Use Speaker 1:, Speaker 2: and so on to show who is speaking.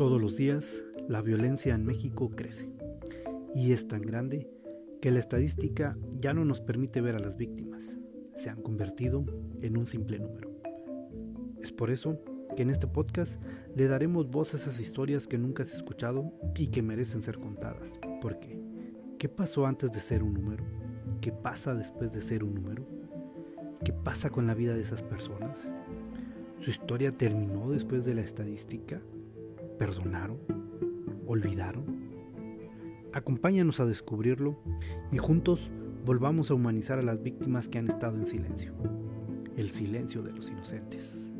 Speaker 1: Todos los días la violencia en México crece y es tan grande que la estadística ya no nos permite ver a las víctimas, se han convertido en un simple número. Es por eso que en este podcast le daremos voz a esas historias que nunca has escuchado y que merecen ser contadas. ¿Por qué? ¿Qué pasó antes de ser un número? ¿Qué pasa después de ser un número? ¿Qué pasa con la vida de esas personas? ¿Su historia terminó después de la estadística? ¿Perdonaron? ¿Olvidaron? Acompáñanos a descubrirlo y juntos volvamos a humanizar a las víctimas que han estado en silencio. El silencio de los inocentes.